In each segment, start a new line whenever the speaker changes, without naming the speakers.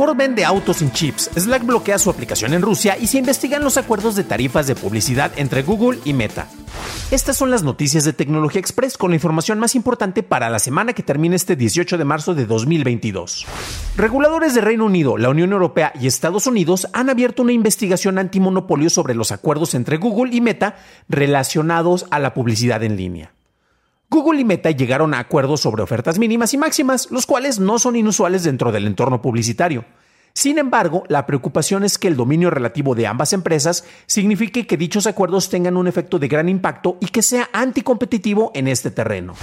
Ford vende autos sin chips, Slack bloquea su aplicación en Rusia y se investigan los acuerdos de tarifas de publicidad entre Google y Meta. Estas son las noticias de Tecnología Express con la información más importante para la semana que termina este 18 de marzo de 2022. Reguladores de Reino Unido, la Unión Europea y Estados Unidos han abierto una investigación antimonopolio sobre los acuerdos entre Google y Meta relacionados a la publicidad en línea. Google y Meta llegaron a acuerdos sobre ofertas mínimas y máximas, los cuales no son inusuales dentro del entorno publicitario. Sin embargo, la preocupación es que el dominio relativo de ambas empresas signifique que dichos acuerdos tengan un efecto de gran impacto y que sea anticompetitivo en este terreno.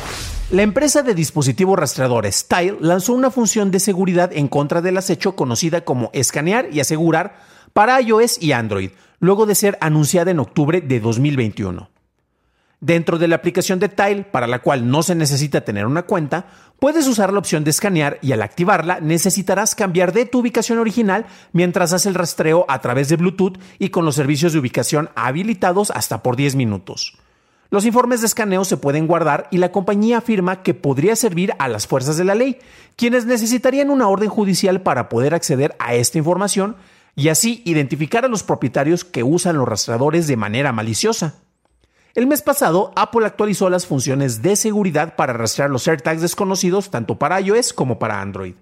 La empresa de dispositivos rastreadores Tile lanzó una función de seguridad en contra del acecho conocida como escanear y asegurar para iOS y Android, luego de ser anunciada en octubre de 2021. Dentro de la aplicación de Tile, para la cual no se necesita tener una cuenta, puedes usar la opción de escanear y al activarla necesitarás cambiar de tu ubicación original mientras haces el rastreo a través de Bluetooth y con los servicios de ubicación habilitados hasta por 10 minutos. Los informes de escaneo se pueden guardar y la compañía afirma que podría servir a las fuerzas de la ley, quienes necesitarían una orden judicial para poder acceder a esta información y así identificar a los propietarios que usan los rastreadores de manera maliciosa. El mes pasado, Apple actualizó las funciones de seguridad para rastrear los AirTags desconocidos tanto para iOS como para Android.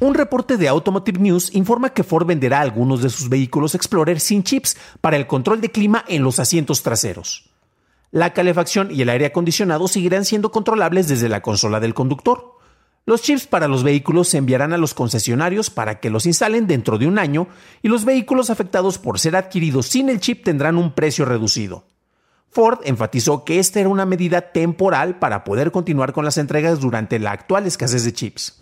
Un reporte de Automotive News informa que Ford venderá algunos de sus vehículos Explorer sin chips para el control de clima en los asientos traseros. La calefacción y el aire acondicionado seguirán siendo controlables desde la consola del conductor. Los chips para los vehículos se enviarán a los concesionarios para que los instalen dentro de un año y los vehículos afectados por ser adquiridos sin el chip tendrán un precio reducido. Ford enfatizó que esta era una medida temporal para poder continuar con las entregas durante la actual escasez de chips.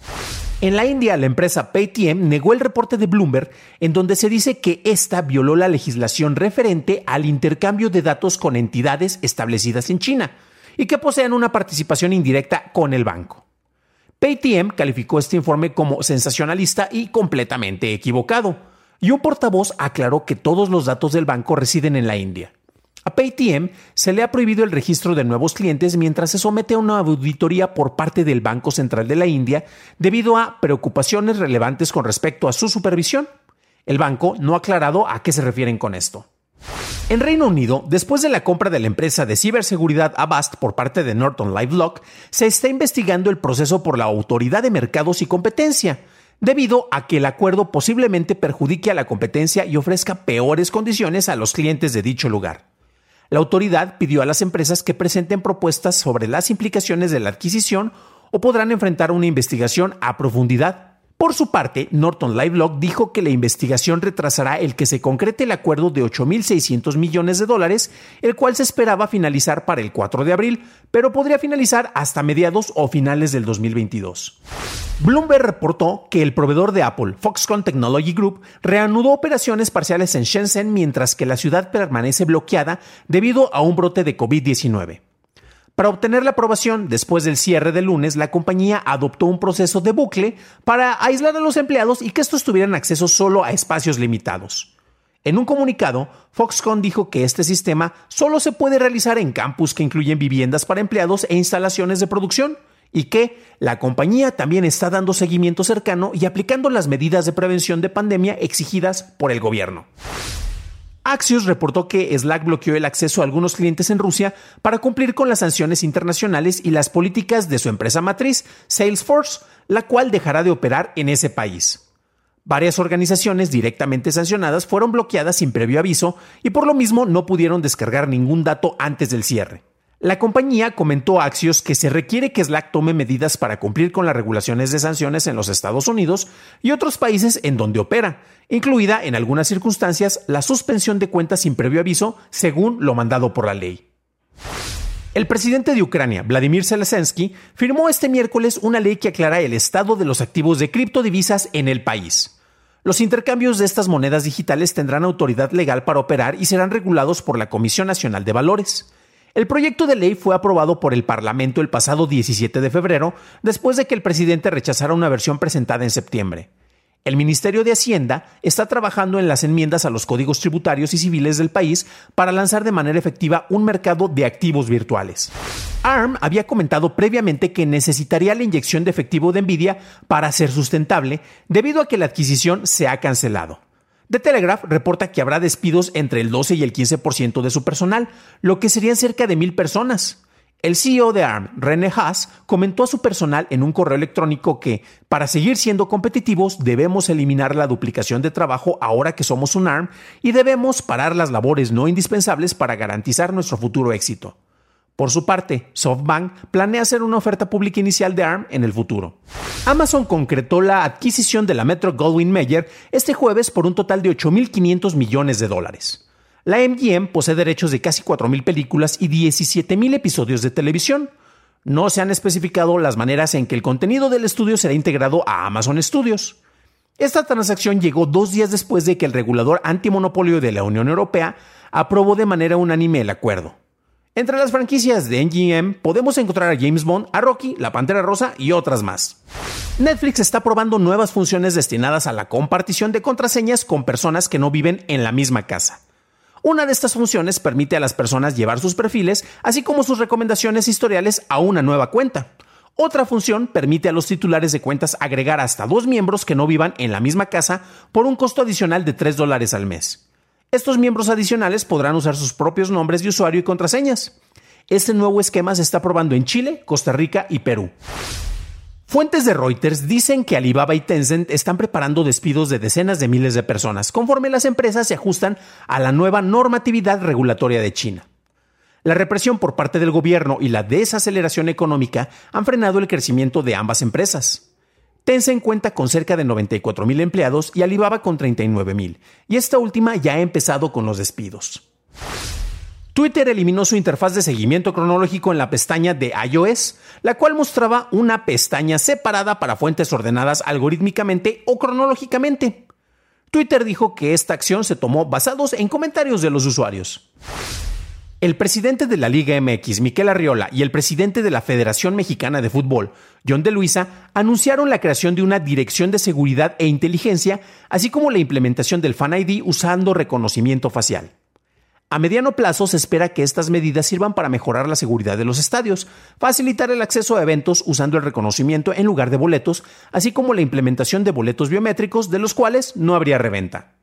En la India, la empresa Paytm negó el reporte de Bloomberg en donde se dice que esta violó la legislación referente al intercambio de datos con entidades establecidas en China y que posean una participación indirecta con el banco. Paytm calificó este informe como sensacionalista y completamente equivocado, y un portavoz aclaró que todos los datos del banco residen en la India. A Paytm se le ha prohibido el registro de nuevos clientes mientras se somete a una auditoría por parte del Banco Central de la India debido a preocupaciones relevantes con respecto a su supervisión. El banco no ha aclarado a qué se refieren con esto. En Reino Unido, después de la compra de la empresa de ciberseguridad Avast por parte de Norton LifeLock, se está investigando el proceso por la Autoridad de Mercados y Competencia, debido a que el acuerdo posiblemente perjudique a la competencia y ofrezca peores condiciones a los clientes de dicho lugar. La autoridad pidió a las empresas que presenten propuestas sobre las implicaciones de la adquisición o podrán enfrentar una investigación a profundidad. Por su parte, Norton LifeLock dijo que la investigación retrasará el que se concrete el acuerdo de 8.600 millones de dólares, el cual se esperaba finalizar para el 4 de abril, pero podría finalizar hasta mediados o finales del 2022. Bloomberg reportó que el proveedor de Apple, Foxconn Technology Group, reanudó operaciones parciales en Shenzhen mientras que la ciudad permanece bloqueada debido a un brote de COVID-19. Para obtener la aprobación después del cierre del lunes, la compañía adoptó un proceso de bucle para aislar a los empleados y que estos tuvieran acceso solo a espacios limitados. En un comunicado, Foxconn dijo que este sistema solo se puede realizar en campus que incluyen viviendas para empleados e instalaciones de producción, y que la compañía también está dando seguimiento cercano y aplicando las medidas de prevención de pandemia exigidas por el gobierno. Axios reportó que Slack bloqueó el acceso a algunos clientes en Rusia para cumplir con las sanciones internacionales y las políticas de su empresa matriz, Salesforce, la cual dejará de operar en ese país. Varias organizaciones directamente sancionadas fueron bloqueadas sin previo aviso y por lo mismo no pudieron descargar ningún dato antes del cierre. La compañía comentó a Axios que se requiere que Slack tome medidas para cumplir con las regulaciones de sanciones en los Estados Unidos y otros países en donde opera, incluida en algunas circunstancias la suspensión de cuentas sin previo aviso, según lo mandado por la ley. El presidente de Ucrania, Vladimir Zelensky, firmó este miércoles una ley que aclara el estado de los activos de criptodivisas en el país. Los intercambios de estas monedas digitales tendrán autoridad legal para operar y serán regulados por la Comisión Nacional de Valores. El proyecto de ley fue aprobado por el Parlamento el pasado 17 de febrero, después de que el presidente rechazara una versión presentada en septiembre. El Ministerio de Hacienda está trabajando en las enmiendas a los códigos tributarios y civiles del país para lanzar de manera efectiva un mercado de activos virtuales. ARM había comentado previamente que necesitaría la inyección de efectivo de Nvidia para ser sustentable debido a que la adquisición se ha cancelado. The Telegraph reporta que habrá despidos entre el 12 y el 15% de su personal, lo que serían cerca de mil personas. El CEO de ARM, René Haas, comentó a su personal en un correo electrónico que, para seguir siendo competitivos, debemos eliminar la duplicación de trabajo ahora que somos un ARM y debemos parar las labores no indispensables para garantizar nuestro futuro éxito. Por su parte, SoftBank planea hacer una oferta pública inicial de ARM en el futuro. Amazon concretó la adquisición de la Metro Goldwyn Mayer este jueves por un total de 8.500 millones de dólares. La MGM posee derechos de casi 4.000 películas y 17.000 episodios de televisión. No se han especificado las maneras en que el contenido del estudio será integrado a Amazon Studios. Esta transacción llegó dos días después de que el regulador antimonopolio de la Unión Europea aprobó de manera unánime el acuerdo. Entre las franquicias de MGM podemos encontrar a James Bond, a Rocky, La Pantera Rosa y otras más. Netflix está probando nuevas funciones destinadas a la compartición de contraseñas con personas que no viven en la misma casa. Una de estas funciones permite a las personas llevar sus perfiles, así como sus recomendaciones historiales a una nueva cuenta. Otra función permite a los titulares de cuentas agregar hasta dos miembros que no vivan en la misma casa por un costo adicional de 3 dólares al mes. Estos miembros adicionales podrán usar sus propios nombres de usuario y contraseñas. Este nuevo esquema se está probando en Chile, Costa Rica y Perú. Fuentes de Reuters dicen que Alibaba y Tencent están preparando despidos de decenas de miles de personas conforme las empresas se ajustan a la nueva normatividad regulatoria de China. La represión por parte del gobierno y la desaceleración económica han frenado el crecimiento de ambas empresas. Tencent cuenta con cerca de 94 mil empleados y Alibaba con 39 mil, y esta última ya ha empezado con los despidos. Twitter eliminó su interfaz de seguimiento cronológico en la pestaña de iOS, la cual mostraba una pestaña separada para fuentes ordenadas algorítmicamente o cronológicamente. Twitter dijo que esta acción se tomó basados en comentarios de los usuarios. El presidente de la Liga MX, Miquel Arriola, y el presidente de la Federación Mexicana de Fútbol, John de Luisa, anunciaron la creación de una dirección de seguridad e inteligencia, así como la implementación del Fan ID usando reconocimiento facial. A mediano plazo se espera que estas medidas sirvan para mejorar la seguridad de los estadios, facilitar el acceso a eventos usando el reconocimiento en lugar de boletos, así como la implementación de boletos biométricos de los cuales no habría reventa.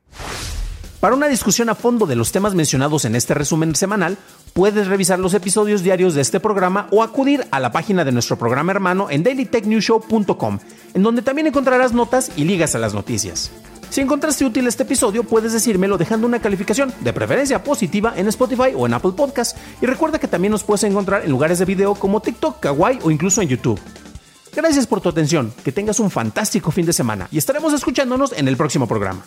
Para una discusión a fondo de los temas mencionados en este resumen semanal, puedes revisar los episodios diarios de este programa o acudir a la página de nuestro programa hermano en dailytechnewshow.com, en donde también encontrarás notas y ligas a las noticias. Si encontraste útil este episodio, puedes decírmelo dejando una calificación, de preferencia positiva, en Spotify o en Apple Podcast. Y recuerda que también nos puedes encontrar en lugares de video como TikTok, Kawaii o incluso en YouTube. Gracias por tu atención, que tengas un fantástico fin de semana y estaremos escuchándonos en el próximo programa.